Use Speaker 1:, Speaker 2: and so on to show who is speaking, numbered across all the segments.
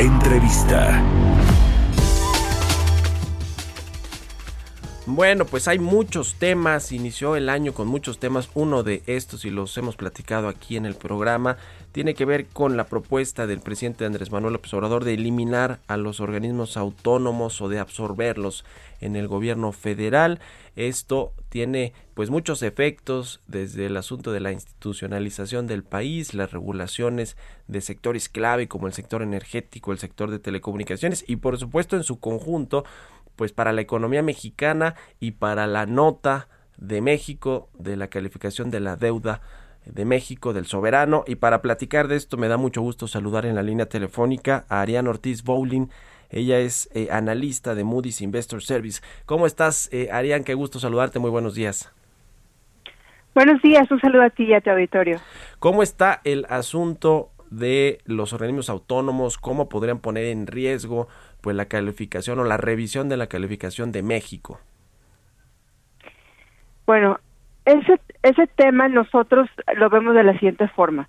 Speaker 1: Entrevista.
Speaker 2: Bueno, pues hay muchos temas, inició el año con muchos temas, uno de estos y los hemos platicado aquí en el programa, tiene que ver con la propuesta del presidente Andrés Manuel López Obrador de eliminar a los organismos autónomos o de absorberlos en el gobierno federal. Esto tiene pues muchos efectos desde el asunto de la institucionalización del país, las regulaciones de sectores clave como el sector energético, el sector de telecomunicaciones y por supuesto en su conjunto pues para la economía mexicana y para la nota de México de la calificación de la deuda de México, del soberano. Y para platicar de esto me da mucho gusto saludar en la línea telefónica a Ariane Ortiz Bowling. Ella es eh, analista de Moody's Investor Service. ¿Cómo estás, eh, Ariane? Qué gusto saludarte. Muy buenos días.
Speaker 3: Buenos días, un saludo a ti y a tu auditorio.
Speaker 2: ¿Cómo está el asunto de los organismos autónomos? ¿Cómo podrían poner en riesgo pues la calificación o la revisión de la calificación de México?
Speaker 3: Bueno, ese ese tema nosotros lo vemos de la siguiente forma.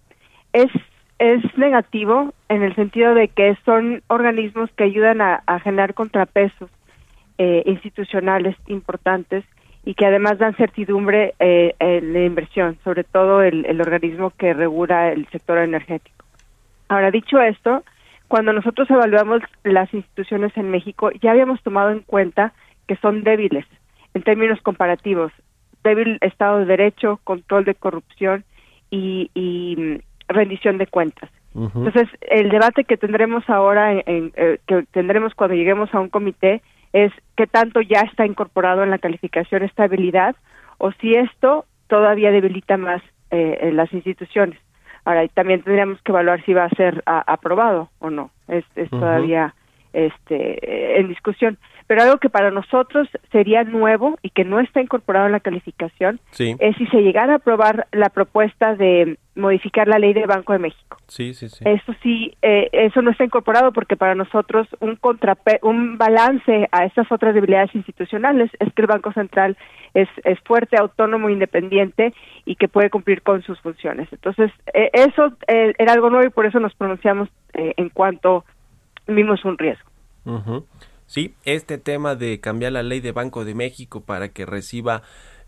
Speaker 3: Es es negativo en el sentido de que son organismos que ayudan a, generar contrapesos eh, institucionales importantes y que además dan certidumbre eh, en la inversión, sobre todo el, el organismo que regula el sector energético. Ahora, dicho esto, cuando nosotros evaluamos las instituciones en México, ya habíamos tomado en cuenta que son débiles en términos comparativos. Débil Estado de Derecho, control de corrupción y, y rendición de cuentas. Entonces, el debate que tendremos ahora, en, eh, que tendremos cuando lleguemos a un comité, es qué tanto ya está incorporado en la calificación estabilidad o si esto todavía debilita más eh, en las instituciones. Ahora, también tendríamos que evaluar si va a ser aprobado o no. Es, es todavía este, en discusión. Pero algo que para nosotros sería nuevo y que no está incorporado en la calificación es si se llegara a aprobar la propuesta de modificar la ley del Banco de México.
Speaker 2: Sí, sí, sí.
Speaker 3: Eso sí, eh, eso no está incorporado porque para nosotros un contrape un balance a estas otras debilidades institucionales es que el Banco Central es, es fuerte, autónomo, independiente y que puede cumplir con sus funciones. Entonces, eh, eso eh, era algo nuevo y por eso nos pronunciamos en cuanto vimos un riesgo.
Speaker 2: Sí, este tema de cambiar la ley de Banco de México para que reciba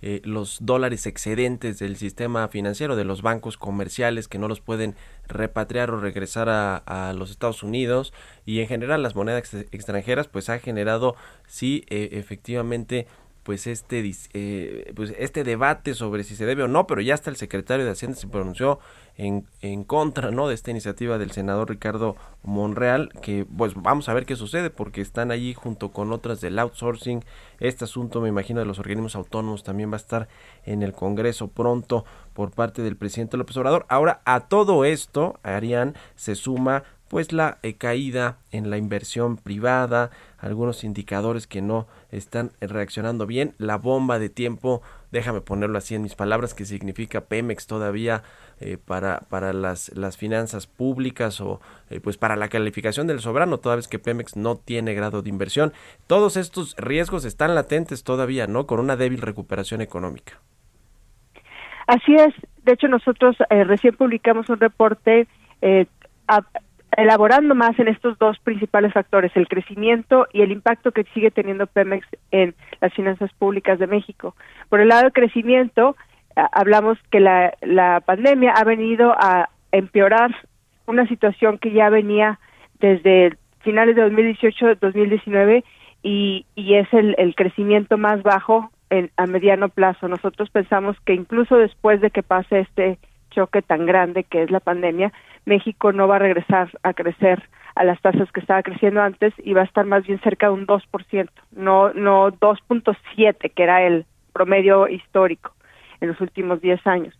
Speaker 2: eh, los dólares excedentes del sistema financiero de los bancos comerciales que no los pueden repatriar o regresar a, los Estados Unidos y en general las monedas extranjeras pues ha generado sí eh, efectivamente pues este eh, pues este debate sobre si se debe o no pero ya hasta el secretario de Hacienda se pronunció en, en contra ¿no? de esta iniciativa del senador Ricardo Monreal, que pues vamos a ver qué sucede, porque están allí junto con otras del outsourcing. Este asunto, me imagino, de los organismos autónomos también va a estar en el Congreso pronto por parte del presidente López Obrador. Ahora, a todo esto, Arián, se suma pues la eh, caída en la inversión privada, algunos indicadores que no están reaccionando bien, la bomba de tiempo, déjame ponerlo así en mis palabras, que significa Pemex todavía eh, para, para las, las finanzas públicas o eh, pues para la calificación del soberano, toda vez que Pemex no tiene grado de inversión. Todos estos riesgos están latentes todavía, ¿no? Con una débil recuperación económica.
Speaker 3: Así es. De hecho, nosotros recién publicamos un reporte elaborando más en estos dos principales factores, el crecimiento y el impacto que sigue teniendo Pemex en las finanzas públicas de México. Por el lado del crecimiento, hablamos que la, la pandemia ha venido a empeorar una situación que ya venía desde finales de 2018-2019 y, y es el, el crecimiento más bajo en, a mediano plazo. Nosotros pensamos que incluso después de que pase este choque tan grande que es la pandemia, México no va a regresar a crecer a las tasas que estaba creciendo antes y va a estar más bien cerca de un 2%, no no 2.7 que era el promedio histórico en los últimos 10 años.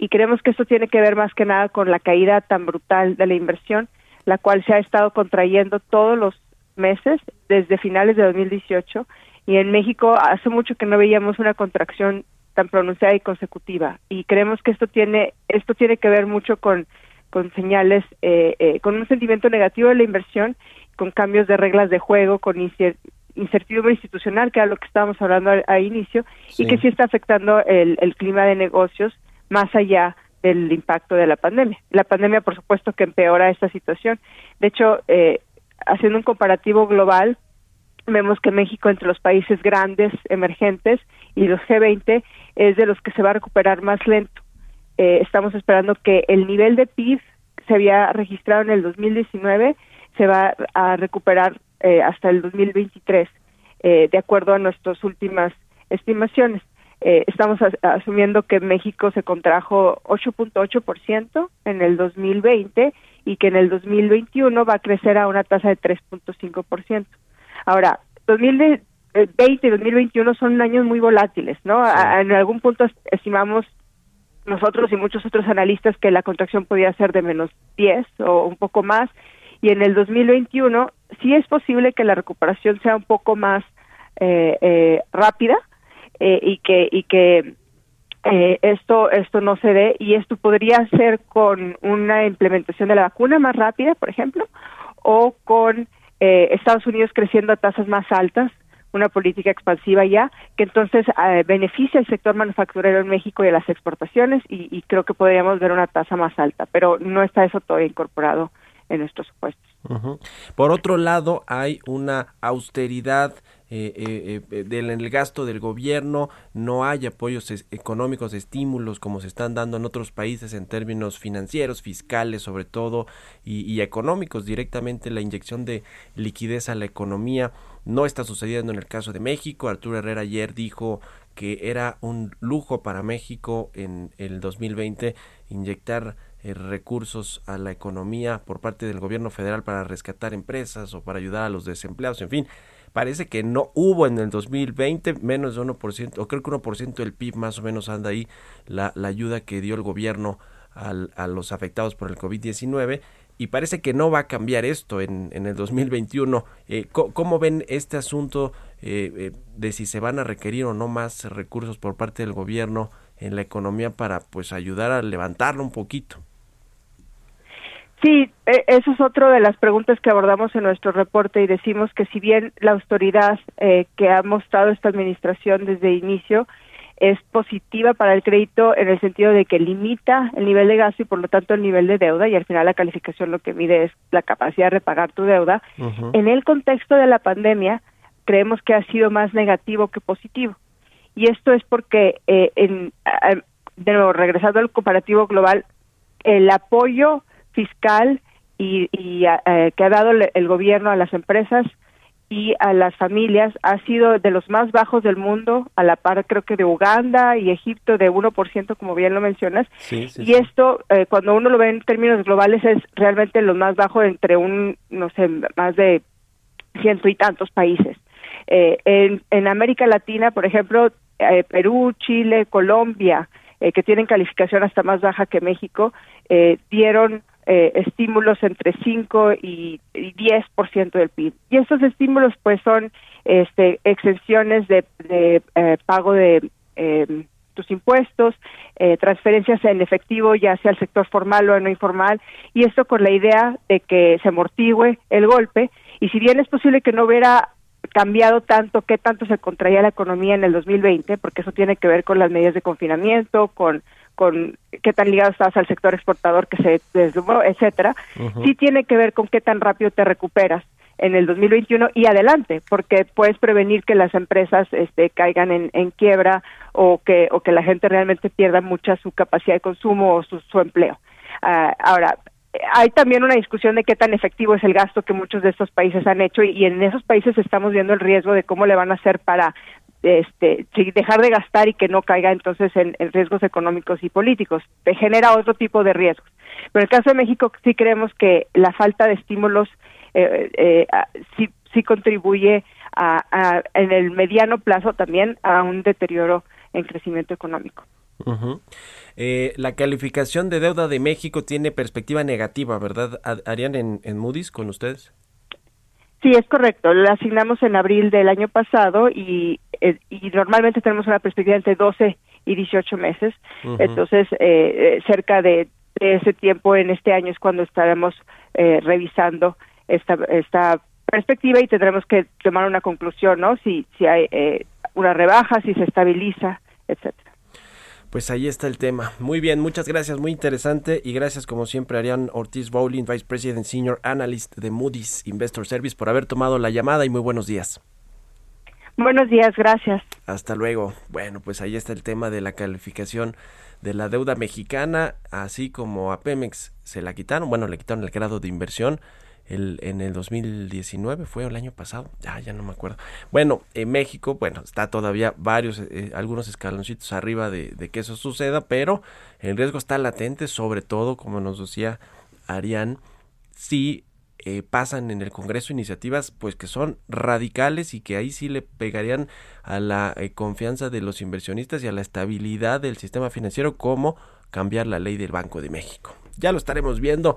Speaker 3: y creemos que esto tiene que ver más que nada con la caída tan brutal de la inversión, la cual se ha estado contrayendo todos los meses desde finales de 2018 y en México hace mucho que no veíamos una contracción tan pronunciada y consecutiva y creemos que esto tiene esto tiene que ver mucho con con señales eh, eh, con un sentimiento negativo de la inversión con cambios de reglas de juego con incertidumbre institucional que era lo que estábamos hablando al, inicio y que sí está afectando el, el clima de negocios más allá del impacto de la pandemia. La pandemia, por supuesto, que empeora esta situación. De hecho, eh, haciendo un comparativo global, vemos que México entre los países grandes, emergentes y los G20 es de los que se va a recuperar más lento. Eh, estamos esperando que el nivel de PIB se había registrado en el 2019 se va a recuperar eh, hasta el 2023, eh, de acuerdo a nuestras últimas estimaciones. Eh, estamos asumiendo que México se contrajo 8.8% en el 2020 y que en el 2021 va a crecer a una tasa de 3.5%. Ahora, 2020 y 2021 son años muy volátiles, ¿no? en algún punto estimamos nosotros y muchos otros analistas que la contracción podía ser de menos 10 o un poco más. Y en el 2021 sí es posible que la recuperación sea un poco más eh, eh, rápida eh, y que y que esto esto no se dé. Y esto podría ser con una implementación de la vacuna más rápida por ejemplo o con Estados Unidos creciendo a tasas más altas una política expansiva ya que entonces beneficia al sector manufacturero en México y a las exportaciones y, y creo que podríamos ver una tasa más alta pero no está eso todavía incorporado en estos supuestos.
Speaker 2: Por otro lado, hay una austeridad eh, eh, eh del, en el gasto del gobierno, no hay apoyos económicos, estímulos como se están dando en otros países en términos financieros, fiscales sobre todo, y, y económicos, directamente la inyección de liquidez a la economía no está sucediendo en el caso de México. Arturo Herrera ayer dijo que era un lujo para México en el 2020 inyectar eh, recursos a la economía por parte del gobierno federal para rescatar empresas o para ayudar a los desempleados, en fin, parece que no hubo en el 2020 menos de 1%, o creo que 1% del PIB más o menos anda ahí la, la ayuda que dio el gobierno a los afectados por el COVID-19 y parece que no va a cambiar esto en, en el 2021. Eh, ¿Cómo ven este asunto eh, eh, de si se van a requerir o no más recursos por parte del gobierno en la economía para pues ayudar a levantarlo un poquito?
Speaker 3: Sí, e, eso es otra de las preguntas que abordamos en nuestro reporte y decimos que si bien la autoridad eh, que ha mostrado esta administración desde el inicio es positiva para el crédito en el sentido de que limita el nivel de gasto y por lo tanto el nivel de deuda y al final la calificación lo que mide es la capacidad de repagar tu deuda. En el contexto de la pandemia creemos que ha sido más negativo que positivo y esto es porque eh, en, de nuevo regresando al comparativo global el apoyo fiscal y, eh, que ha dado el gobierno a las empresas y a las familias ha sido de los más bajos del mundo, a la par creo que de Uganda y Egipto de 1%, como bien lo mencionas. y esto, eh, cuando uno lo ve en términos globales, es realmente lo más bajo entre un, no sé, más de ciento y tantos países. Eh, en, en América Latina, por ejemplo, Perú, Chile, Colombia, que tienen calificación hasta más baja que México, dieron eh, estímulos entre 5 y, 10% del PIB. Y estos estímulos pues son este, exenciones de, eh, pago de em, tus impuestos, eh, transferencias en efectivo ya sea al sector formal o no informal, y esto con la idea de que se amortigüe el golpe, y si bien es posible que no hubiera cambiado tanto, qué tanto se contraía la economía en el 2020, porque eso tiene que ver con las medidas de confinamiento, con con qué tan ligado estás al sector exportador que se deslumbró, etcétera, sí tiene que ver con qué tan rápido te recuperas en el 2021 y adelante, porque puedes prevenir que las empresas este, caigan en, quiebra o que o que la gente realmente pierda mucha su capacidad de consumo o su, empleo. Ah, ahora, hay también una discusión de qué tan efectivo es el gasto que muchos de estos países han hecho y, y, en esos países estamos viendo el riesgo de cómo le van a hacer para este, dejar de gastar y que no caiga entonces en, riesgos económicos y políticos. Genera otro tipo de riesgos. Pero en el caso de México sí creemos que la falta de estímulos eh, eh, sí, sí contribuye a, en el mediano plazo también a un deterioro en crecimiento económico.
Speaker 2: Eh, la calificación de deuda de México tiene perspectiva negativa, ¿verdad? ¿Harían en, en Moody's con ustedes?
Speaker 3: Sí, es correcto. La asignamos en abril del año pasado y, eh, y normalmente tenemos una perspectiva entre 12 y 18 meses. Entonces, eh, eh, cerca de, ese tiempo en este año es cuando estaremos eh, revisando esta, esta perspectiva y tendremos que tomar una conclusión, ¿no? Si, si hay eh, una rebaja, si se estabiliza, etcétera.
Speaker 2: Pues ahí está el tema. Muy bien, muchas gracias, muy interesante y gracias como siempre Arián Ortiz Bowling, Vice President Senior Analyst de Moody's Investor Service por haber tomado la llamada y muy buenos días.
Speaker 3: Buenos días, gracias.
Speaker 2: Hasta luego. Bueno, pues ahí está el tema de la calificación de la deuda mexicana, así como a Pemex se la quitaron, bueno, le quitaron el grado de inversión el, en el 2019, fue el año pasado, ya, ya no me acuerdo. Bueno, en México, bueno, está todavía varios, eh, algunos escaloncitos arriba de, de, que eso suceda, pero el riesgo está latente, sobre todo, como nos decía Arián, si eh, pasan en el Congreso iniciativas pues que son radicales y que ahí sí le pegarían a la eh, confianza de los inversionistas y a la estabilidad del sistema financiero como cambiar la ley del Banco de México. Ya lo estaremos viendo.